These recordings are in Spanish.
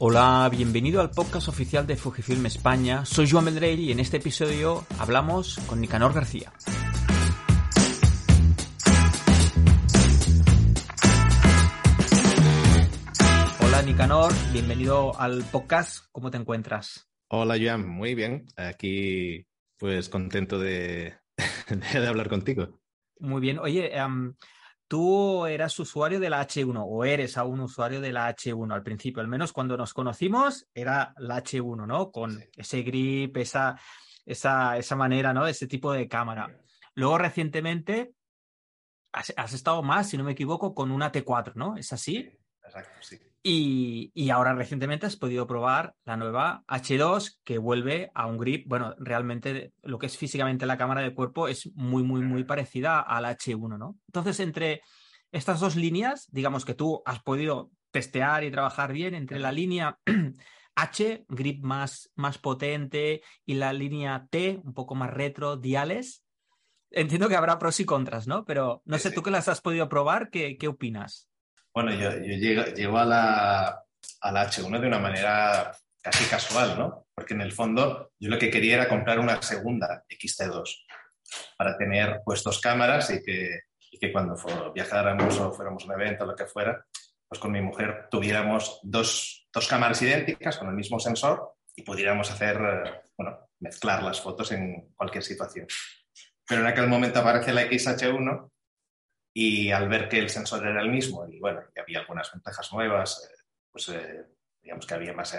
Hola, bienvenido al podcast oficial de Fujifilm España. Soy Joan Vendrell y en este episodio hablamos con Nicanor García. Hola Nicanor, bienvenido al podcast. ¿Cómo te encuentras? Hola Joan, muy bien. Aquí pues contento de, de hablar contigo. Muy bien. Oye, um, tú eras usuario de la H1 o eres aún usuario de la H1 al principio, al menos cuando nos conocimos era la H1, ¿no? Con ese grip, esa, esa, esa manera, ¿no? Ese tipo de cámara. Luego recientemente has, has, estado más, si no me equivoco, con una T4, ¿no? ¿Es así? Exacto, sí. Y, y, ahora recientemente has podido probar la nueva H2 que vuelve a un grip. Bueno, realmente lo que es físicamente la cámara de cuerpo es muy, muy, muy parecida a la H1, ¿no? Entonces, entre estas dos líneas, digamos que tú has podido testear y trabajar bien entre la línea H, grip más, más potente, y la línea T, un poco más retro, diales. Entiendo que habrá pros y contras, ¿no? Pero no sé, tú que las has podido probar, ¿qué, qué opinas? Bueno, yo, yo llego, llego, a, la, a la H1 de una manera casi casual, ¿no? Porque en el fondo yo lo que quería era comprar una segunda XT2 para tener pues dos cámaras y que, y que cuando viajáramos o fuéramos a un evento o lo que fuera, pues con mi mujer tuviéramos dos, dos cámaras idénticas con el mismo sensor y pudiéramos hacer, bueno, mezclar las fotos en cualquier situación. Pero en aquel momento aparece la XH1 y al ver que el sensor era el mismo y bueno, había algunas ventajas nuevas, eh, pues eh, digamos que había más, eh,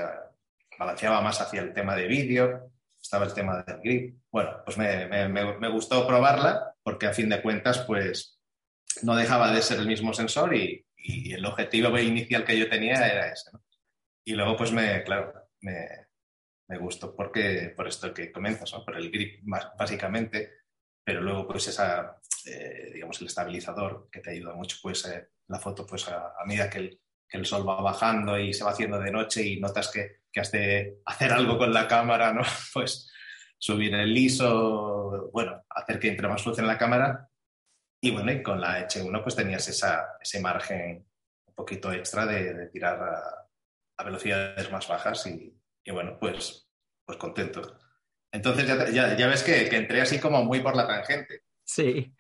balanceaba más hacia el tema de vídeo, estaba el tema del grip. Bueno, pues me, me, me, gustó probarla porque a fin de cuentas pues no dejaba de ser el mismo sensor y, y el objetivo inicial que yo tenía era ese. ¿no? Y luego pues me, claro, me, me gustó porque, por esto que comentas, ¿no? por el grip más, básicamente, pero luego pues esa eh, digamos, el estabilizador que te ayuda mucho, pues eh, la foto, pues a, a medida que el, que el, sol va bajando y se va haciendo de noche y notas que, que has de hacer algo con la cámara, ¿no? Pues subir el ISO, bueno, hacer que entre más luz en la cámara. Y bueno, y con la H1 pues tenías esa, ese margen un poquito extra de, tirar a, a, velocidades más bajas y, y, bueno, pues, pues contento. Entonces ya, ya, ya ves que, que entré así como muy por la tangente. Sí.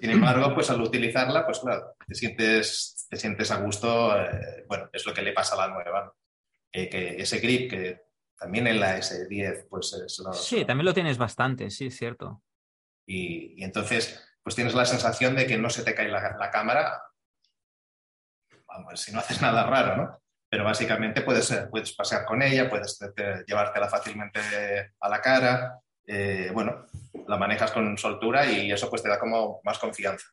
Sin embargo, pues al utilizarla, pues claro, te sientes, te sientes a gusto, eh, bueno, es lo que le pasa a la nueva, eh, que ese grip que también en la S10, pues es lo, Sí, también lo tienes bastante, sí, es cierto. Y, y, entonces, pues tienes la sensación de que no se te cae la, la cámara, vamos, si no haces nada raro, ¿no? Pero básicamente puedes, puedes pasear con ella, puedes te, te, llevártela fácilmente a la cara, eh, bueno, la manejas con soltura y eso pues te da como más confianza.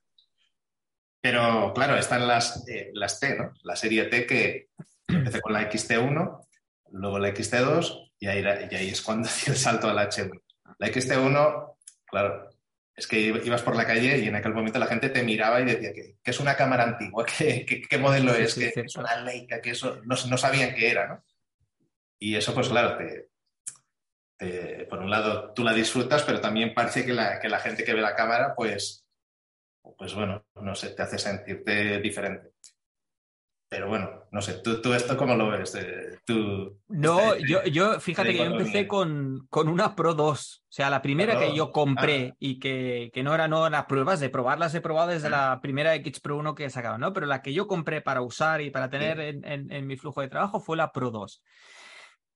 Pero claro, están las, eh, las T, ¿no? La serie T que empecé con la XT1, luego la XT2 y ahí, y ahí es cuando di el salto a la H1. La XT1, claro, es que ibas por la calle y en aquel momento la gente te miraba y decía que, que es una cámara antigua, que, modelo es, sí, sí, que, es una Leica, que eso no, no, sabían qué era, ¿no? Y eso, pues claro, te, te, por un lado tú la disfrutas, pero también parece que la, que la gente que ve la cámara, pues, pues bueno, no sé, te hace sentirte diferente. Pero bueno, no sé, ¿tú, tú esto cómo lo ves? Eh, ¿Tú, no, este, yo, yo, fíjate que yo empecé con, con, una Pro 2. O sea, la primera Pro, que yo compré ah. y que, que, no era no las pruebas, de probarlas he probado desde ah. la primera X Pro 1 que sacaba, ¿no? Pero la que yo compré para usar y para tener sí. en, en, en, mi flujo de trabajo fue la Pro 2.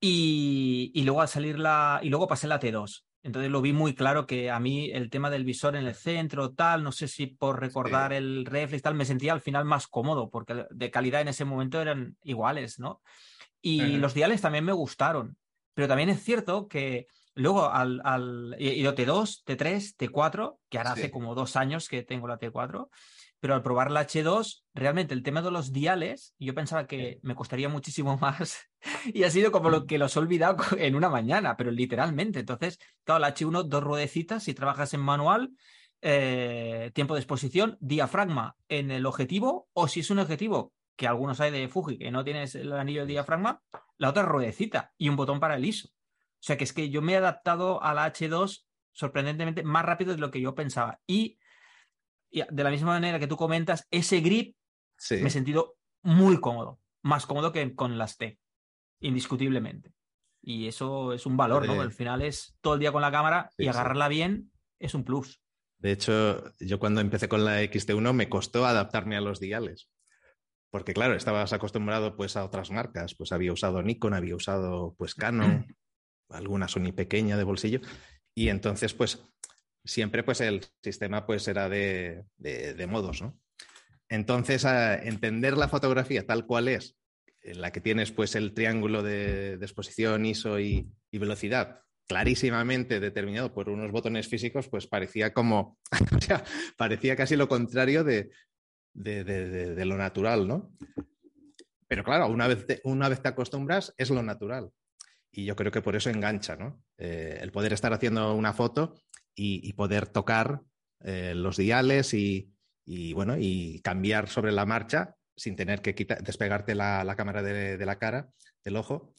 Y, y, luego al salir la. Y luego pasé la T2. Entonces lo vi muy claro que a mí el tema del visor en el centro, tal, no sé si por recordar sí. el reflex, tal, me sentía al final más cómodo, porque de calidad en ese momento eran iguales, ¿no? Y uh -huh. los diales también me gustaron. Pero también es cierto que luego al. al y T2, T3, T4, que ahora sí. hace como dos años que tengo la T4, pero al probar la H2, realmente el tema de los diales, yo pensaba que me costaría muchísimo más y ha sido como lo que los he olvidado en una mañana, pero literalmente. Entonces, claro, la H1, dos ruedecitas, si trabajas en manual, eh, tiempo de exposición, diafragma en el objetivo, o si es un objetivo que algunos hay de Fuji que no tienes el anillo de diafragma, la otra ruedecita y un botón para el ISO. O sea que es que yo me he adaptado a la H2 sorprendentemente más rápido de lo que yo pensaba. Y, de la misma manera que tú comentas, ese grip me he sentido muy cómodo, más cómodo que con las T, indiscutiblemente. Y eso es un valor, ¿no? Al final es todo el día con la cámara y agarrarla bien es un plus. De hecho, yo cuando empecé con la XT1 me costó adaptarme a los diales. Porque claro, estabas acostumbrado pues a otras marcas, pues había usado Nikon, había usado pues Canon, alguna Sony pequeña de bolsillo y entonces pues siempre pues el sistema pues era de, modos, ¿no? Entonces, a entender la fotografía tal cual es, en la que tienes pues el triángulo de, exposición, ISO y, velocidad clarísimamente determinado por unos botones físicos, pues parecía como, parecía casi lo contrario de, de, lo natural, ¿no? Pero claro, una vez, te, una vez te acostumbras, es lo natural. Y yo creo que por eso engancha, ¿no? Eh, el poder estar haciendo una foto y, poder tocar eh, los diales y, bueno, y cambiar sobre la marcha sin tener que despegarte la, cámara de, la cara, del ojo.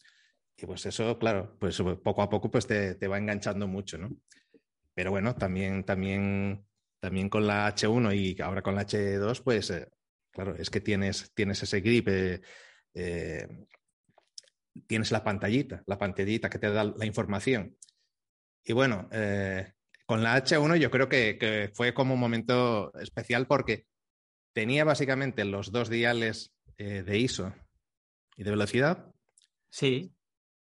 Y pues eso, claro, pues poco a poco pues te, te va enganchando mucho, ¿no? Pero bueno, también, también también con la H1 y ahora con la H2, pues eh, claro, es que tienes, tienes ese grip, eh, eh, tienes la pantallita, la pantallita que te da la información. Y bueno, con la H1 yo creo que, fue como un momento especial porque tenía básicamente los dos diales de ISO y de velocidad. Sí.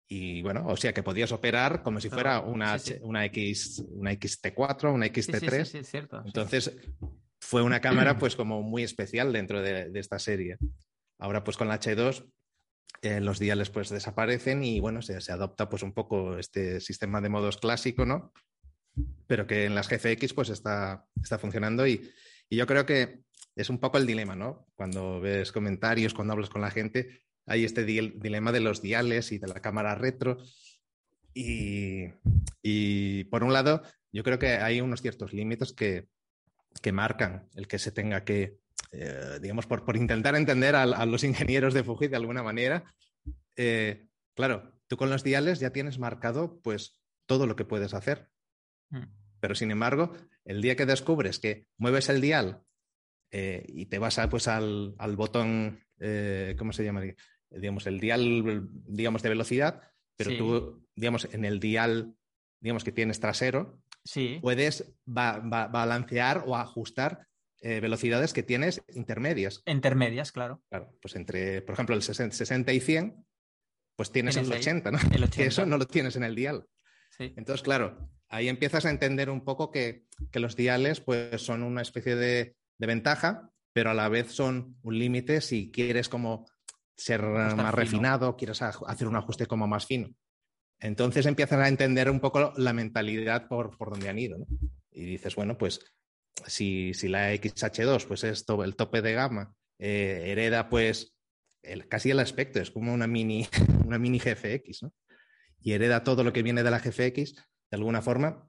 Y bueno, o sea que podías operar como si fuera una, una, X, una XT4, una XT3. Sí, cierto. Entonces fue una cámara pues como muy especial dentro de, esta serie. Ahora pues con la H2 eh, los diales pues desaparecen y bueno, se, se, adopta pues un poco este sistema de modos clásico, ¿no? Pero que en las GFX pues está, está funcionando y, y yo creo que es un poco el dilema, ¿no? Cuando ves comentarios, cuando hablas con la gente, hay este dilema de los diales y de la cámara retro. Y, por un lado, yo creo que hay unos ciertos límites que, marcan el que se tenga que, eh, digamos, por, intentar entender a, los ingenieros de Fuji de alguna manera. Eh, claro, tú con los diales ya tienes marcado pues todo lo que puedes hacer. Mm. Pero sin embargo, el día que descubres que mueves el dial eh, y te vas a, pues, al, al botón, ¿cómo se llama? digamos, el dial, digamos, de velocidad, pero tú, digamos, en el dial, digamos, que tienes trasero, puedes balancear o ajustar eh, velocidades que tienes intermedias. Intermedias, claro. Claro, pues entre, por ejemplo, el 60, y 100, pues tienes el 80, ¿no? El 80. Que eso no lo tienes en el dial. Entonces, claro, ahí empiezas a entender un poco que, los diales pues, son una especie de, de, ventaja, pero a la vez son un límite si quieres como ser más refinado, quieres hacer un ajuste como más fino. Entonces empiezas a entender un poco la mentalidad por, por donde han ido. Y dices, bueno, pues si, si la XH2 pues es el tope de gama, eh, hereda pues el, casi el aspecto, es como una mini, una mini GFX, ¿no? Y hereda todo lo que viene de la GFX, de alguna forma,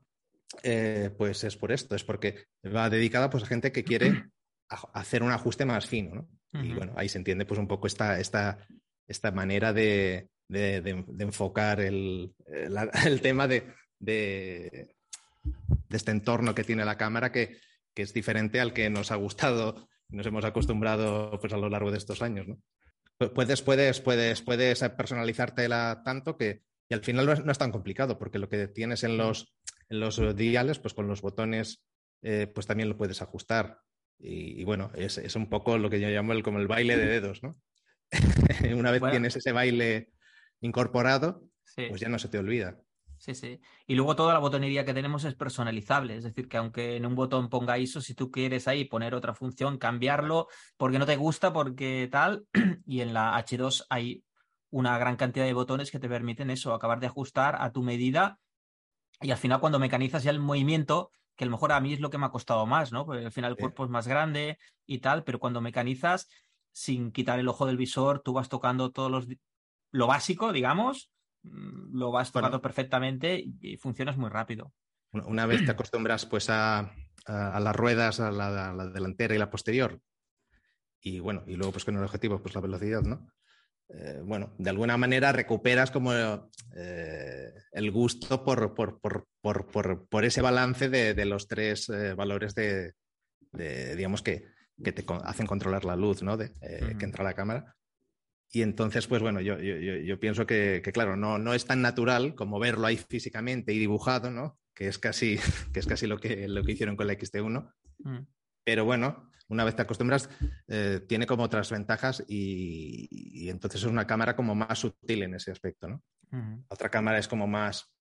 eh, pues es por esto, es porque va dedicada pues, a gente que quiere hacer un ajuste más fino, ¿no? Y bueno, ahí se entiende pues un poco esta, esta, esta manera de, enfocar el, tema de, de, este entorno que tiene la cámara que, es diferente al que nos ha gustado y nos hemos acostumbrado pues, a lo largo de estos años. ¿no? Puedes, puedes, puedes, puedes personalizártela tanto que y al final no es, tan complicado porque lo que tienes en los, en los diales, pues con los botones, eh, pues también lo puedes ajustar. Y, bueno, es, es, un poco lo que yo llamo el, como el baile de dedos, ¿no? Una vez tienes ese baile incorporado, pues ya no se te olvida. Sí, sí. Y luego toda la botonería que tenemos es personalizable, es decir, que aunque en un botón ponga ISO, si tú quieres ahí poner otra función, cambiarlo porque no te gusta, porque tal, y en la H2 hay una gran cantidad de botones que te permiten eso, acabar de ajustar a tu medida y al final cuando mecanizas ya el movimiento, que a lo mejor a mí es lo que me ha costado más, ¿no? Porque al final el cuerpo es más grande y tal, pero cuando mecanizas, sin quitar el ojo del visor, tú vas tocando todos los lo básico, digamos, mm, lo vas tocando perfectamente y, funcionas muy rápido. Una vez te acostumbras pues a, las ruedas, a la, delantera y la posterior, y bueno, y luego pues con el objetivo, pues la velocidad, ¿no? Eh, bueno, de alguna manera recuperas como eh, el gusto por, por, ese balance de, los tres eh, valores de, digamos, que, que, te hacen controlar la luz, ¿no? De, Que entra la cámara. Y entonces, pues bueno, yo, yo, pienso que, claro, no, no es tan natural como verlo ahí físicamente y dibujado, ¿no? Que es casi, que es casi lo, que, lo que hicieron con la XT1. Mm. Pero bueno, una vez te acostumbras, eh, tiene como otras ventajas y, entonces es una cámara como más sutil en ese aspecto, ¿no? Otra cámara es como más,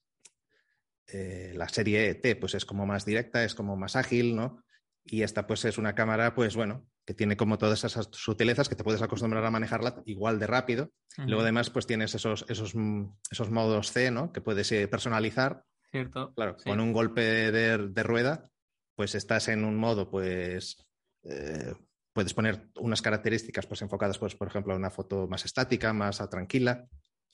eh, la serie T, pues es como más directa, es como más ágil, ¿no? Y esta pues es una cámara, pues bueno, que tiene como todas esas sutilezas que te puedes acostumbrar a manejarla igual de rápido. Luego además pues tienes esos, esos, esos modos C, ¿no? Que puedes eh, personalizar. Cierto. Claro, con un golpe de, de, rueda, pues estás en un modo, pues eh, puedes poner unas características pues enfocadas, pues, por ejemplo, a una foto más estática, más tranquila.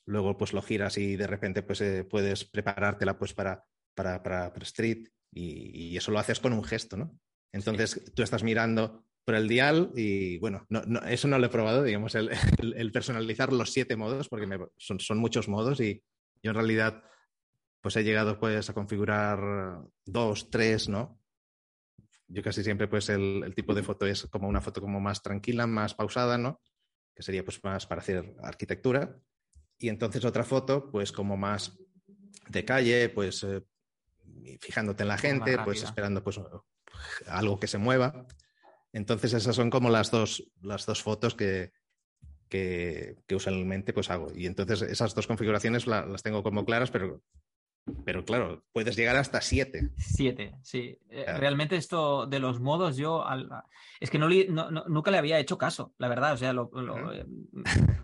Luego pues lo giras y de repente pues eh, puedes preparártela pues para, para, para, street y, y, eso lo haces con un gesto, ¿no? Entonces tú estás mirando por el dial y bueno, eso no lo he probado, digamos, el, personalizar los siete modos, porque son, muchos modos y yo en realidad pues he llegado pues a configurar dos, tres, ¿no? Yo casi siempre pues el, tipo de foto es como una foto como más tranquila, más pausada, ¿no? Que sería pues más para hacer arquitectura. Y entonces otra foto pues como más de calle, pues eh, fijándote en la gente, pues esperando pues algo que se mueva. Entonces esas son como las dos, las dos fotos que, que, usualmente pues hago. Y entonces esas dos configuraciones las tengo como claras, pero, pero claro, puedes llegar hasta siete. Siete, sí. Eh, realmente esto de los modos yo es que no, nunca le había hecho caso, la verdad. O sea, eh,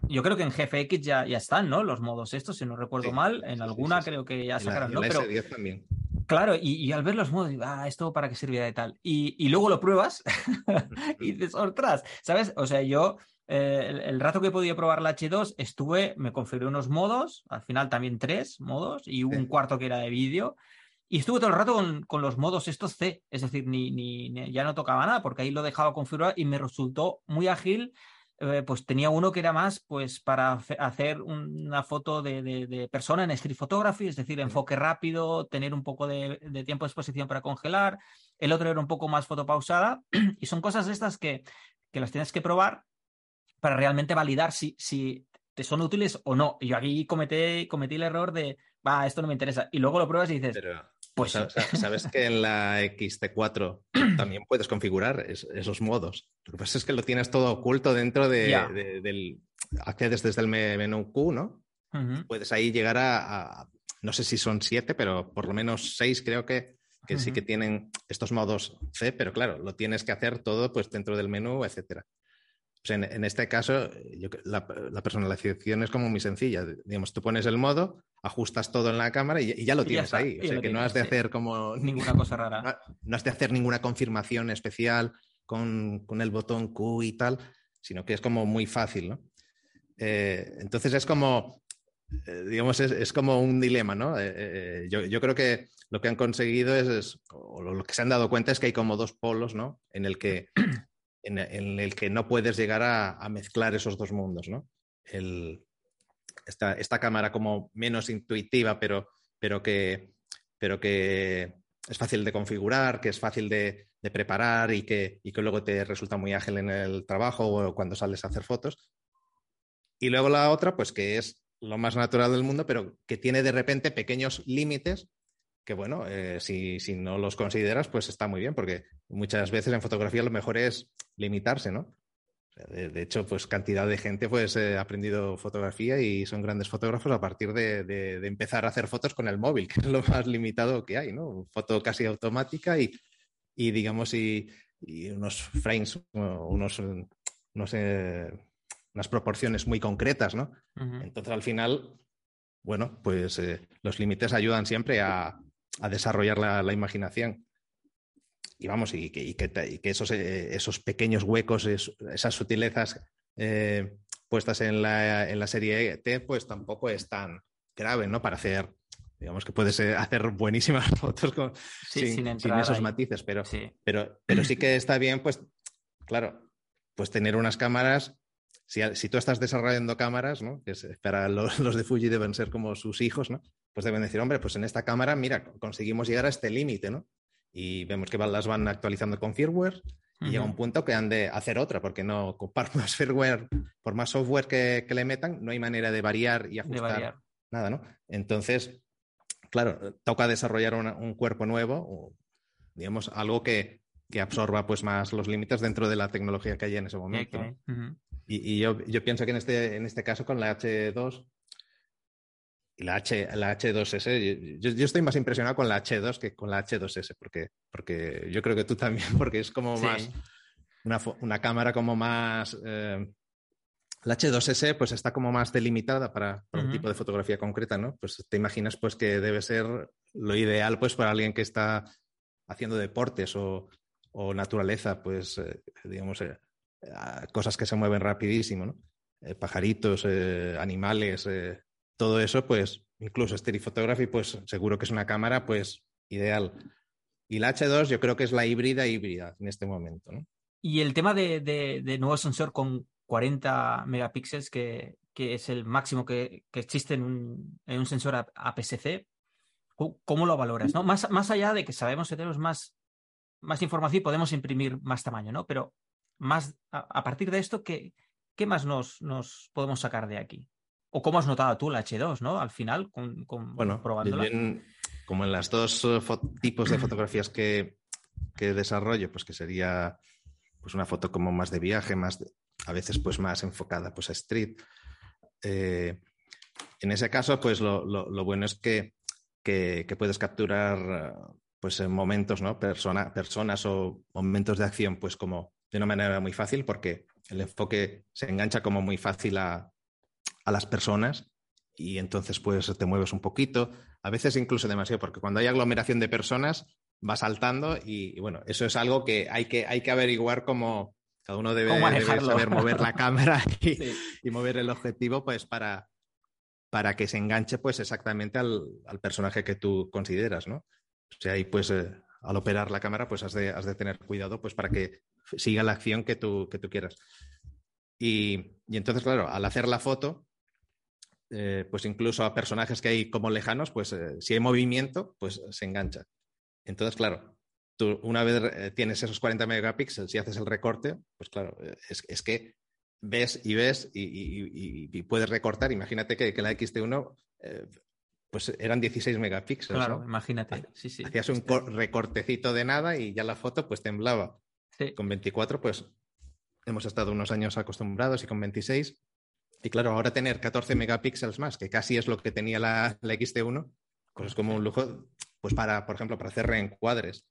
yo creo que en GFX ya, ya están, ¿no? Los modos estos, si no recuerdo mal. En alguna creo que ya sacaron, ¿no? Pero, también. Claro, y, al ver los modos, digo, ah, esto para qué servía de tal. Y, luego lo pruebas y dices, ostras, ¿sabes? O sea, yo eh, el, rato que he podido probar la H2 estuve, me configuré unos modos, al final también tres modos y un cuarto que era de vídeo. Y estuve todo el rato con, los modos estos C, es decir, ni, ni, ya no tocaba nada porque ahí lo dejaba configurado y me resultó muy ágil eh, pues tenía uno que era más pues para hacer una foto de, persona en street photography, es decir, enfoque rápido, tener un poco de, tiempo de exposición para congelar. El otro era un poco más fotopausada y son cosas estas que, que las tienes que probar para realmente validar si, si te son útiles o no. Y yo aquí cometí, cometí el error de, va, esto no me interesa. Y luego lo pruebas y dices, pues sabes que en la XT4 también puedes configurar esos modos. Lo que pasa es que lo tienes todo oculto dentro de, del. Accedes desde el menú Q, ¿no? Puedes ahí llegar a, No sé si son siete, pero por lo menos seis creo que, que sí que tienen estos modos C, pero claro, lo tienes que hacer todo pues dentro del menú, etcétera. Pues en, este caso, la, personalización es como muy sencilla. Digamos, tú pones el modo, ajustas todo en la cámara y, ya lo tienes ahí. O sea, que no has de hacer como... Ninguna cosa rara. No, has de hacer ninguna confirmación especial con, el botón Q y tal, sino que es como muy fácil, ¿no? Eh, entonces es como, eh, digamos, es, como un dilema, ¿no? Eh, yo, creo que lo que han conseguido es, o lo que se han dado cuenta es que hay como dos polos, ¿no? En el que en, el que no puedes llegar a, mezclar esos dos mundos, ¿no? esta, cámara como menos intuitiva, pero, pero, que, pero que es fácil de configurar, que es fácil de, preparar y que, y que luego te resulta muy ágil en el trabajo o cuando sales a hacer fotos. Y luego la otra, pues que es lo más natural del mundo, pero que tiene de repente pequeños límites que bueno, eh, si, no los consideras, pues está muy bien, porque muchas veces en fotografía lo mejor es limitarse, ¿no? De, hecho, pues cantidad de gente pues ha aprendido fotografía y son grandes fotógrafos a partir de, empezar a hacer fotos con el móvil, que es lo más limitado que hay, ¿no? Foto casi automática y, digamos, y, unos frames, unos, no sé, unas proporciones muy concretas, ¿no? Entonces, al final, bueno, pues eh, los límites ayudan siempre a, a desarrollar la, imaginación. y vamos, y, que, esos, eh, esos, pequeños huecos, esas sutilezas eh, puestas en la, en la serie T, pues tampoco es tan grave, ¿no? Para hacer, digamos que puedes hacer buenísimas fotos con, sin, esos matices, pero sí. Pero, pero sí que está bien, pues, claro, pues tener unas cámaras si, si, tú estás desarrollando cámaras, ¿no? que para los, los, de Fuji deben ser como sus hijos, ¿no? Pues deben decir, hombre, pues en esta cámara, mira, conseguimos llegar a este límite, ¿no? Y vemos que las van actualizando con firmware y llega un punto que han de hacer otra, porque no, por más firmware, por más software que, que le metan, no hay manera de variar y ajustar nada, ¿no? Entonces, claro, toca desarrollar un cuerpo nuevo, o, digamos, algo que, que, absorba pues más los límites dentro de la tecnología que hay en ese momento. Y, yo, yo, pienso que en este, en este caso con la H2 y la, H, la H2S, yo, yo, estoy más impresionado con la H2 que con la H2S, porque, porque yo creo que tú también, porque es como más una, una, cámara como más... Eh, la H2S pues está como más delimitada para, un tipo de fotografía concreta, ¿no? Pues te imaginas pues que debe ser lo ideal pues para alguien que está haciendo deportes o, o naturaleza, pues eh, digamos, eh, cosas que se mueven rapidísimo, ¿no? pajaritos, animales, todo eso, pues incluso Stereo Photography, pues seguro que es una cámara pues ideal. Y la H2 yo creo que es la híbrida híbrida en este momento. ¿no? Y el tema de, de, nuevo sensor con 40 megapíxeles, que, que es el máximo que, que existe en un, en un sensor APS-C, ¿cómo lo valoras? ¿no? Más, más allá de que sabemos que tenemos más, más información y podemos imprimir más tamaño, ¿no? Pero más a, partir de esto, ¿qué, qué más nos, nos podemos sacar de aquí? ¿O cómo has notado tú la H2, ¿no? Al final, con, bueno, probándola. como en las dos eh, tipos de fotografías que, que, desarrollo, pues que sería pues una foto como más de viaje, más a veces pues más enfocada pues a street. Eh, en ese caso, pues lo, lo, bueno es que, que, puedes capturar pues momentos, ¿no? Persona, personas o momentos de acción, pues como de una manera muy fácil, porque el enfoque se engancha como muy fácil a, a las personas y entonces pues te mueves un poquito, a veces incluso demasiado, porque cuando hay aglomeración de personas va saltando y, bueno, eso es algo que hay que, hay que averiguar cómo cada uno debe, saber mover la cámara y, mover el objetivo pues para, para que se enganche pues exactamente al, personaje que tú consideras, ¿no? O sea, ahí pues eh, al operar la cámara pues has de, has de tener cuidado pues para que siga la acción que tú, que tú quieras. Y, y entonces, claro, al hacer la foto, eh, pues incluso a personajes que hay como lejanos, pues eh, si hay movimiento, pues se engancha. Entonces, claro, tú una vez eh, tienes esos 40 megapíxeles y haces el recorte, pues claro, es, que ves y ves y, puedes recortar. Imagínate que, la X-T1 pues eran 16 megapíxeles. Claro, imagínate. Sí, sí. Hacías un recortecito de nada y ya la foto pues temblaba. Con 24 pues hemos estado unos años acostumbrados y con 26 y claro, ahora tener 14 megapíxeles más, que casi es lo que tenía la, la XT1, pues es como un lujo, pues para, por ejemplo, para hacer reencuadres.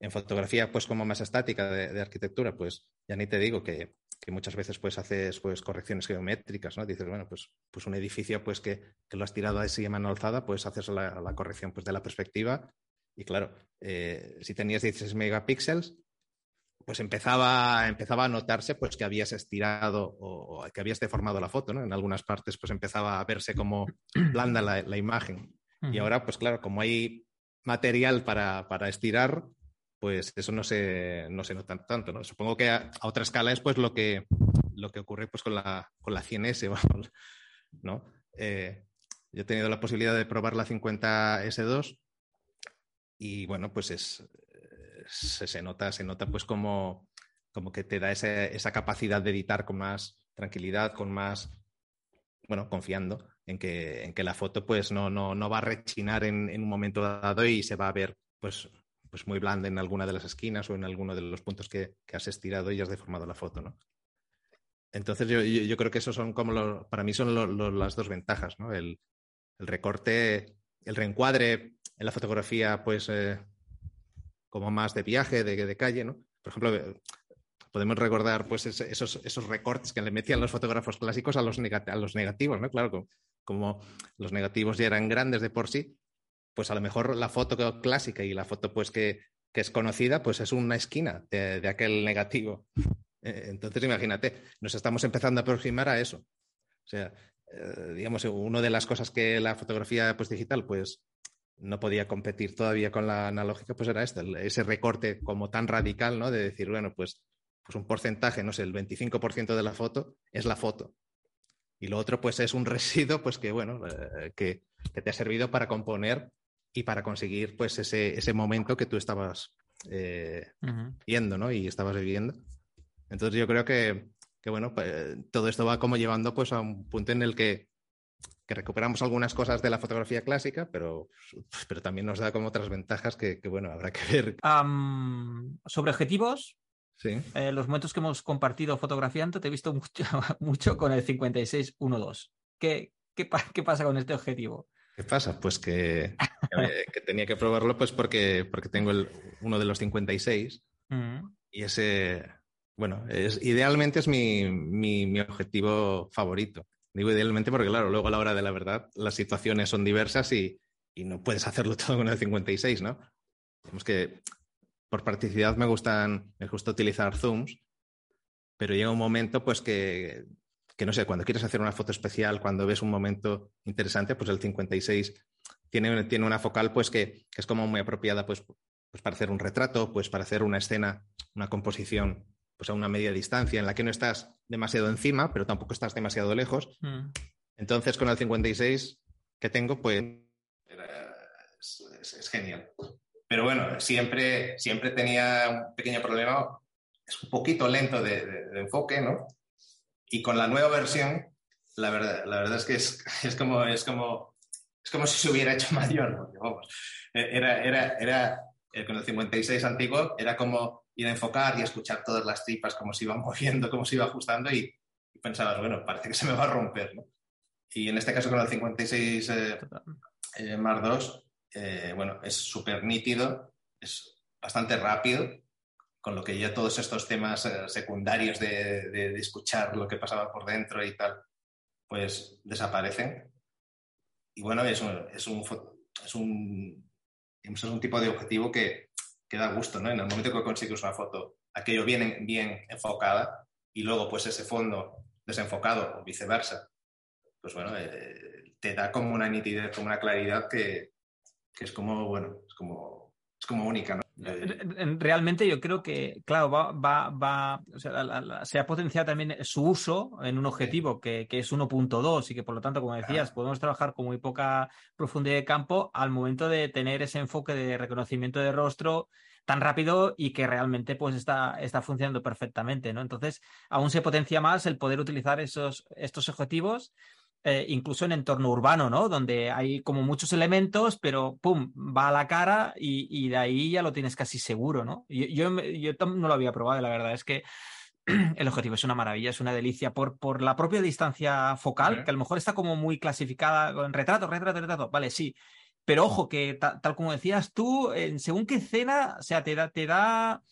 En fotografía, pues como más estática de, arquitectura, pues ya ni te digo que, muchas veces pues haces pues correcciones geométricas, ¿no? Dices, bueno, pues, pues un edificio pues que, lo has tirado así a mano alzada, pues haces la, la corrección pues de la perspectiva y claro, eh, si tenías 16 megapíxeles, pues empezaba, empezaba a notarse pues que habías estirado o, que habías deformado la foto, ¿no? En algunas partes pues empezaba a verse como blanda la, imagen. Y ahora, pues claro, como hay material para, estirar, pues eso no se, no se nota tanto, ¿no? Supongo que a, otra escala es pues lo que, lo que ocurre pues con la, con la 100S, ¿no? Eh, yo he tenido la posibilidad de probar la 50S2 y bueno, pues es, se, nota, se nota pues como, como que te da esa capacidad de editar con más tranquilidad, con más, bueno, confiando en que, en que la foto pues no, no, no va a rechinar en, en, un momento dado y se va a ver pues, pues muy blanda en alguna de las esquinas o en alguno de los puntos que, que has estirado y has deformado la foto, ¿no? Entonces yo, yo, creo que esos son como los, para mí son las dos ventajas, ¿no? El, el, recorte, el reencuadre en la fotografía, pues eh, como más de viaje, de, calle, ¿no? Por ejemplo, eh, podemos recordar pues esos, esos recortes que le metían los fotógrafos clásicos a los, a los negativos, ¿no? Claro, como, los negativos ya eran grandes de por sí, pues a lo mejor la foto clásica y la foto pues que, que es conocida, pues es una esquina de, aquel negativo. Eh, entonces, imagínate, nos estamos empezando a aproximar a eso. O sea, eh, digamos, una de las cosas que la fotografía pues, digital pues, no podía competir todavía con la analógica, pues era este, ese recorte como tan radical, ¿no? De decir, bueno, pues, pues un porcentaje, no sé, el 25% de la foto es la foto. Y lo otro, pues, es un residuo, pues, que, bueno, eh, que, te ha servido para componer y para conseguir, pues, ese, ese momento que tú estabas eh, viendo, ¿no? Y estabas viviendo. Entonces yo creo que, que bueno, pues, todo esto va como llevando, pues, a un punto en el que que recuperamos algunas cosas de la fotografía clásica, pero, pero también nos da como otras ventajas que, bueno, habrá que ver. sobre objetivos, sí. Eh, los momentos que hemos compartido fotografiando, te he visto mucho, mucho con el 5612. ¿Qué, qué, qué pasa con este objetivo? ¿Qué pasa? Pues que, que, tenía que probarlo pues porque, porque tengo el, uno de los 56 mm. y ese, bueno, es, idealmente es mi, mi, mi objetivo favorito. Digo idealmente porque, claro, luego a la hora de la verdad las situaciones son diversas y, no puedes hacerlo todo con el 56, ¿no? Digamos que por practicidad me gustan, me gusta utilizar zooms, pero llega un momento pues que, que, no sé, cuando quieres hacer una foto especial, cuando ves un momento interesante, pues el 56 tiene, tiene una focal pues que, que es como muy apropiada pues, pues para hacer un retrato, pues para hacer una escena, una composición pues a una media distancia en la que no estás demasiado encima, pero tampoco estás demasiado lejos. Mm. Entonces, con el 56 que tengo, pues... Es, genial. Pero bueno, siempre, siempre tenía un pequeño problema, es un poquito lento de, enfoque, ¿no? Y con la nueva versión, la verdad, la verdad es que es, es, como, es, como, es como si se hubiera hecho mayor, vamos, era, era, era, eh, con el 56 antiguo, era como ir a enfocar y escuchar todas las tripas, cómo se iban moviendo, cómo se iba ajustando y, pensabas, bueno, parece que se me va a romper. ¿no? Y en este caso con el 56 eh, eh, Mar 2, eh, bueno, es súper nítido, es bastante rápido, con lo que ya todos estos temas secundarios de, escuchar lo que pasaba por dentro y tal, pues desaparecen. Y bueno, es un, es un, es un, es un tipo de objetivo que, que da gusto, ¿no? En el momento que consigues una foto, aquello bien, bien enfocada y luego pues ese fondo desenfocado o viceversa, pues bueno, eh, te da como una nitidez, como una claridad que, que es como, bueno, es como, es como única, ¿no? Realmente yo creo que, claro, va, va, va o sea, se ha potenciado también su uso en un objetivo que, que, es 1.2 y que por lo tanto, como decías, podemos trabajar con muy poca profundidad de campo al momento de tener ese enfoque de reconocimiento de rostro tan rápido y que realmente pues está, está funcionando perfectamente, ¿no? Entonces, aún se potencia más el poder utilizar esos, estos objetivos eh, incluso en entorno urbano, ¿no? Donde hay como muchos elementos, pero ¡pum! va a la cara y, de ahí ya lo tienes casi seguro, ¿no? Yo, yo, yo, no lo había probado, la verdad es que el objetivo es una maravilla, es una delicia por, por la propia distancia focal, que a lo mejor está como muy clasificada en retrato, retrato, retrato, vale, sí. Pero ojo, que tal como decías tú, en según qué escena, o sea, te da, te da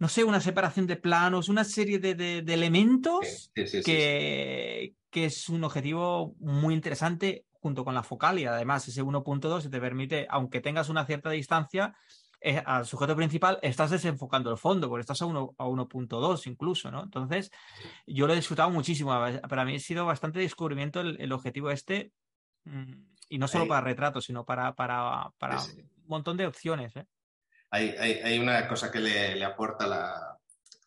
no sé, una separación de planos, una serie de, elementos que, que es un objetivo muy interesante junto con la focal y además ese 1.2 te permite, aunque tengas una cierta distancia, eh, al sujeto principal estás desenfocando el fondo, porque estás a 1.2 incluso, ¿no? Entonces, yo lo he disfrutado muchísimo. Para mí ha sido bastante descubrimiento el, objetivo este, mm, y no solo para retratos, sino para, para, para un montón de opciones. ¿eh? Hay, hay, una cosa que le, aporta la,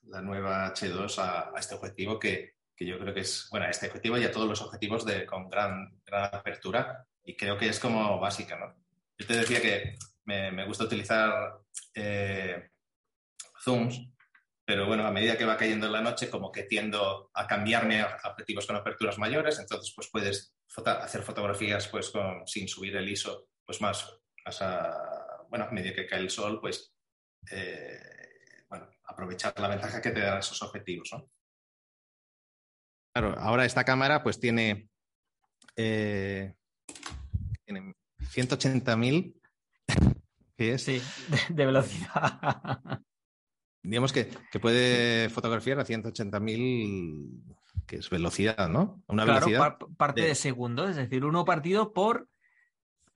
la, nueva H2 a, a este objetivo que que yo creo que es, bueno, este objetivo y a todos los objetivos de, con gran, gran apertura y creo que es como básica, ¿no? Yo te decía que me, me gusta utilizar eh, zooms, pero bueno, a medida que va cayendo la noche, como que tiendo a cambiarme a objetivos con aperturas mayores, entonces pues puedes hacer fotografías pues con, sin subir el ISO, pues más, más a, bueno, a medida que cae el sol, pues eh, bueno, aprovechar la ventaja que te dan esos objetivos, ¿no? Claro, ahora esta cámara pues tiene, eh, tiene 180.000 sí, de, velocidad. Digamos que, puede fotografiar a 180.000, que es velocidad, ¿no? Una velocidad. parte de... segundo, es decir, uno partido por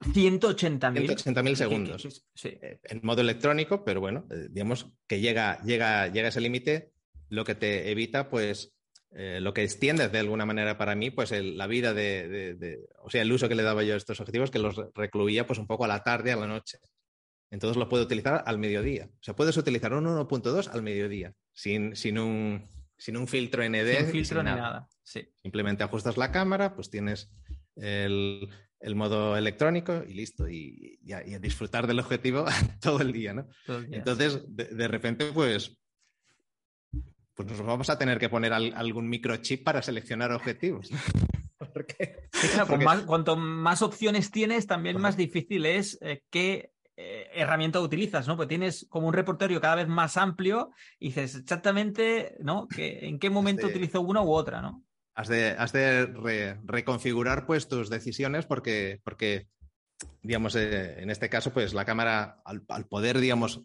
180.000. 180.000 segundos. Sí. Eh, en modo electrónico, pero bueno, eh, digamos que llega, llega, llega ese límite, lo que te evita, pues, eh, lo que extiende de alguna manera para mí, pues la vida de, o sea, el uso que le daba yo a estos objetivos, que los recluía pues un poco a la tarde, a la noche. Entonces lo puedo utilizar al mediodía. O sea, puedes utilizar un 1.2 al mediodía, sin, sin, un, sin un filtro ND. Sin filtro ni nada. Sí. Simplemente ajustas la cámara, pues tienes el, el modo electrónico y listo. Y, y, a, disfrutar del objetivo todo el día, ¿no? Entonces, de, repente, pues, pues nos vamos a tener que poner algún microchip para seleccionar objetivos. Porque, cuanto más opciones tienes, también más difícil es eh, qué eh, herramienta utilizas, ¿no? Pues tienes como un repertorio cada vez más amplio y dices exactamente, ¿no? Que, ¿En qué momento utilizo una u otra, ¿no? Has de, reconfigurar pues tus decisiones porque, porque digamos, eh, en este caso, pues la cámara, al, poder, digamos,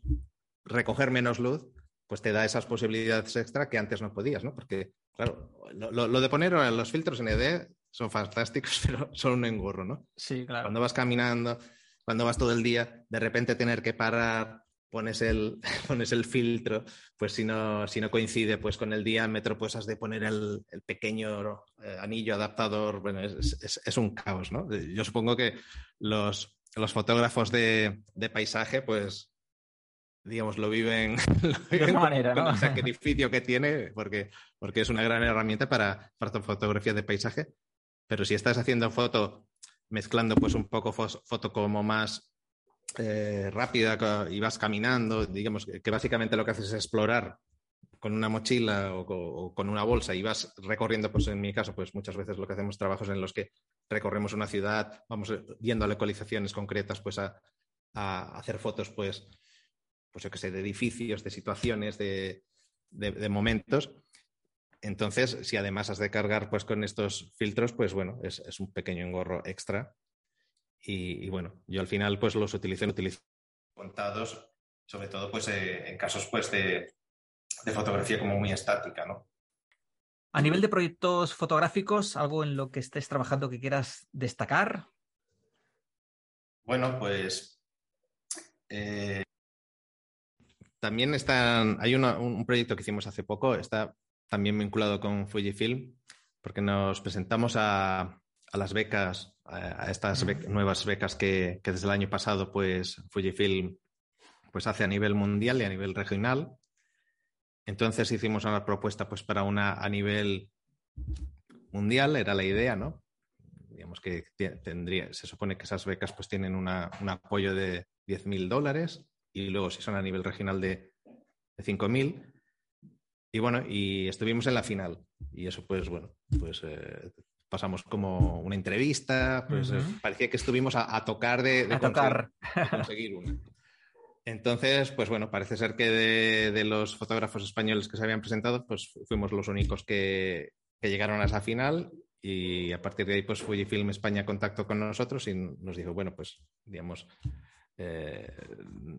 recoger menos luz, pues te da esas posibilidades extra que antes no podías, ¿no? Porque, claro, lo, de poner los filtros en ED son fantásticos, pero son un engorro, ¿no? Sí, claro. Cuando vas caminando, cuando vas todo el día, de repente tener que parar, pones el, pones el filtro, pues si no, si no coincide pues con el diámetro, pues has de poner el, pequeño eh, anillo adaptador. Bueno, es, un caos, ¿no? Yo supongo que los, los fotógrafos de, paisaje, pues, digamos, lo viven, de manera, con el sacrificio que tiene, porque, porque es una gran herramienta para, para fotografía de paisaje. Pero si estás haciendo foto mezclando pues un poco foto como más eh, rápida y vas caminando, digamos que básicamente lo que haces es explorar con una mochila o, con una bolsa y vas recorriendo, pues en mi caso, pues muchas veces lo que hacemos trabajos en los que recorremos una ciudad, vamos viendo localizaciones concretas, pues a, hacer fotos, pues, pues yo sé, de edificios, de situaciones, de, momentos. Entonces, si además has de cargar pues con estos filtros, pues bueno, es un pequeño engorro extra y, bueno, yo al final pues los utilicé, utilizo contados, sobre todo pues eh, en casos pues de, fotografía como muy estática, ¿no? A nivel de proyectos fotográficos, ¿algo en lo que estés trabajando que quieras destacar? Bueno, pues eh, también están, hay un proyecto que hicimos hace poco, está también vinculado con Fujifilm, porque nos presentamos a, a las becas, a, estas nuevas becas que, desde el año pasado pues Fujifilm pues hace a nivel mundial y a nivel regional. Entonces hicimos una propuesta pues para una a nivel mundial, era la idea, ¿no? Digamos que tendría, se supone que esas becas pues tienen un apoyo de 10.000 dólares y luego si son a nivel regional de, de 5.000. Y bueno, y estuvimos en la final. Y eso pues bueno, pues eh, pasamos como una entrevista, pues eh, parecía que estuvimos a, tocar de, conseguir, una. Entonces, pues bueno, parece ser que de, los fotógrafos españoles que se habían presentado, pues fuimos los únicos que, llegaron a esa final y a partir de ahí, pues Fujifilm España contactó con nosotros y nos dijo, bueno, pues digamos, eh,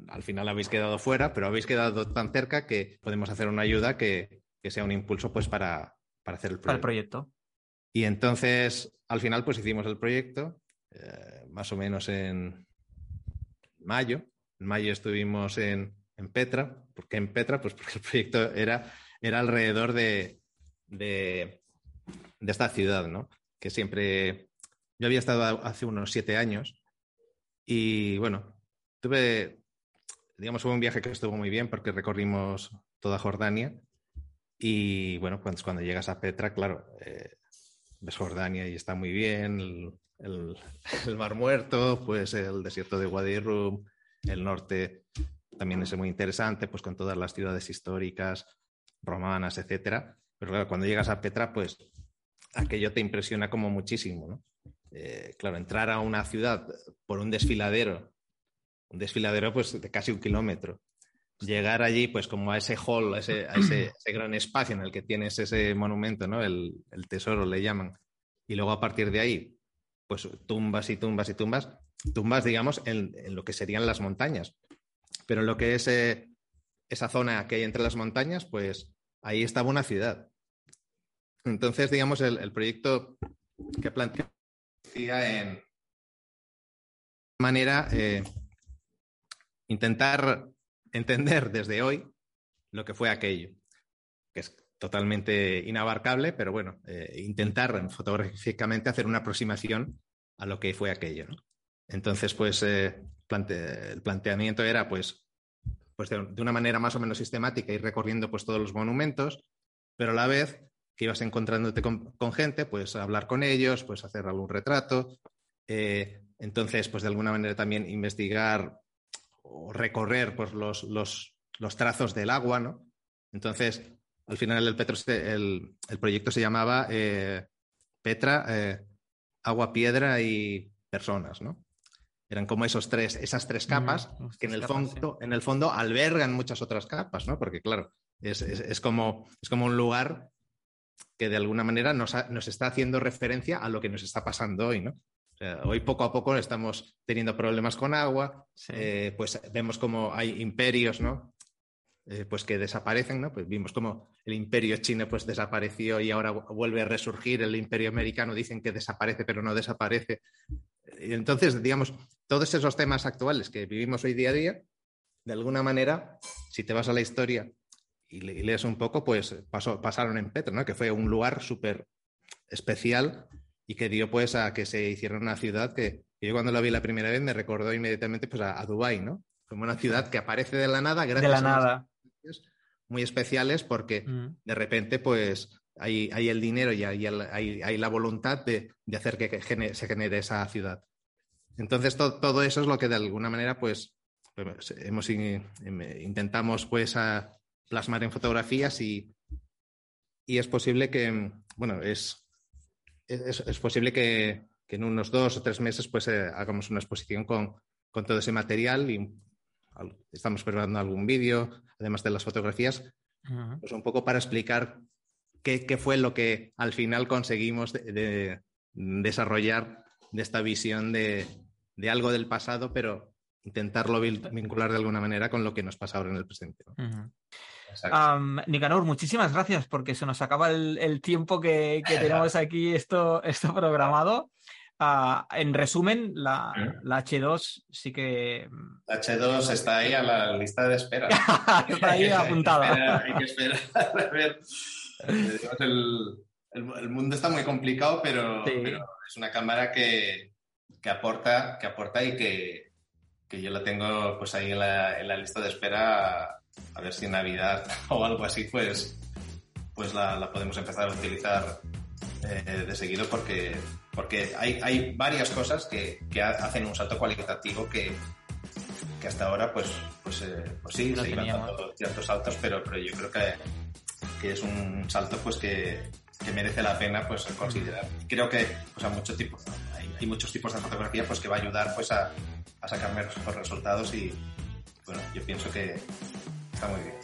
al final habéis quedado fuera, pero habéis quedado tan cerca que podemos hacer una ayuda que, sea un impulso pues para, hacer el Para el proyecto. Y entonces, al final, pues hicimos el proyecto, eh, más o menos en mayo. En mayo estuvimos en, Petra. ¿Por qué en Petra? Pues porque el proyecto era, era alrededor de, de, esta ciudad, ¿no? Que siempre... Yo había estado hace unos siete años y, bueno, tuve, digamos, fue un viaje que estuvo muy bien porque recorrimos toda Jordania y, bueno, cuando, cuando llegas a Petra, claro, eh, Jordania y está muy bien, el, Mar Muerto, pues el desierto de Wadi el norte también es muy interesante, pues con todas las ciudades históricas, romanas, etcétera. Pero claro, cuando llegas a Petra, pues aquello te impresiona como muchísimo, ¿no? Eh, claro, entrar a una ciudad por un desfiladero, un desfiladero pues de casi un kilómetro, llegar allí, pues como a ese hall, a ese, gran espacio en el que tienes ese monumento, ¿no? El, tesoro le llaman. Y luego a partir de ahí, pues tumbas y tumbas y tumbas, tumbas, digamos, en, lo que serían las montañas. Pero en lo que es eh, esa zona que hay entre las montañas, pues ahí estaba una ciudad. Entonces, digamos, el, proyecto que plantea en, manera eh, intentar entender desde hoy lo que fue aquello, que es totalmente inabarcable, pero bueno, eh, intentar fotográficamente hacer una aproximación a lo que fue aquello. Entonces, pues eh, el planteamiento era, pues, pues de, una manera más o menos sistemática, ir recorriendo pues, todos los monumentos, pero a la vez que ibas encontrándote con, gente, pues hablar con ellos, pues hacer algún retrato. Eh, entonces, pues de alguna manera también investigar o recorrer pues, los, los, los trazos del agua, ¿no? Entonces, al final el, Petro, el, el proyecto se llamaba eh, Petra, eh, Agua, Piedra y Personas, ¿no? Eran como esos tres, esas tres capas que en el, fondo, en el fondo albergan muchas otras capas, ¿no? Porque, claro, es, es, como, es como un lugar que de alguna manera nos, nos, está haciendo referencia a lo que nos está pasando hoy, ¿no? Hoy poco a poco estamos teniendo problemas con agua, eh, pues vemos como hay imperios, ¿no? Eh, pues que desaparecen, ¿no? Pues vimos como el imperio chino pues desapareció y ahora vuelve a resurgir, el imperio americano dicen que desaparece pero no desaparece. Y entonces, digamos, todos esos temas actuales que vivimos hoy día a día, de alguna manera, si te vas a la historia y, lees un poco, pues pasaron en Petro, ¿no? Que fue un lugar súper especial y que dio pues a que se hiciera una ciudad que, yo cuando la vi la primera vez me recordó inmediatamente pues a, a Dubái, ¿no? Como una ciudad que aparece de la nada gracias de la nada muy especiales porque mm. de repente pues hay, hay, el dinero y hay, hay, la voluntad de, de hacer que, se genere esa ciudad. Entonces todo eso es lo que de alguna manera pues, pues hemos intentamos pues a plasmar en fotografías y, y es posible que, bueno, es, es, es posible que, que, en unos dos o tres meses pues eh, hagamos una exposición con, con todo ese material y estamos preparando algún vídeo, además de las fotografías, pues un poco para explicar qué, fue lo que al final conseguimos de, desarrollar de esta visión de, algo del pasado, pero intentarlo vincular de alguna manera con lo que nos pasa ahora en el presente. Nicanor, muchísimas gracias porque se nos acaba el, tiempo que, tenemos aquí esto, esto programado. Ah, en resumen, la, H2 sí que. La H2 está ahí a la lista de espera. está ahí apuntada. Hay que esperar, a ver. El, mundo está muy complicado, pero, es una cámara que, aporta, que aporta y que, yo la tengo pues ahí en la, lista de espera a, ver si en Navidad o algo así pues, pues la, podemos empezar a utilizar eh, de seguido porque porque hay, hay varias cosas que, que, hacen un salto cualitativo que, que hasta ahora, pues, pues, eh, pues sí, se iban dando ciertos saltos, pero, pero yo creo que, que es un salto pues que, que merece la pena pues considerar. Creo que pues, mucho tipo, hay, hay, muchos tipos de fotografía pues que va a ayudar pues a, a sacar mejores resultados y bueno, yo pienso que está muy bien.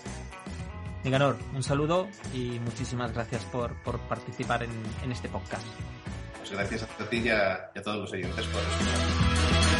Nicanor, un saludo y muchísimas gracias por, por participar en, en este podcast gracias a ti y a, todos los oyentes por escuchar.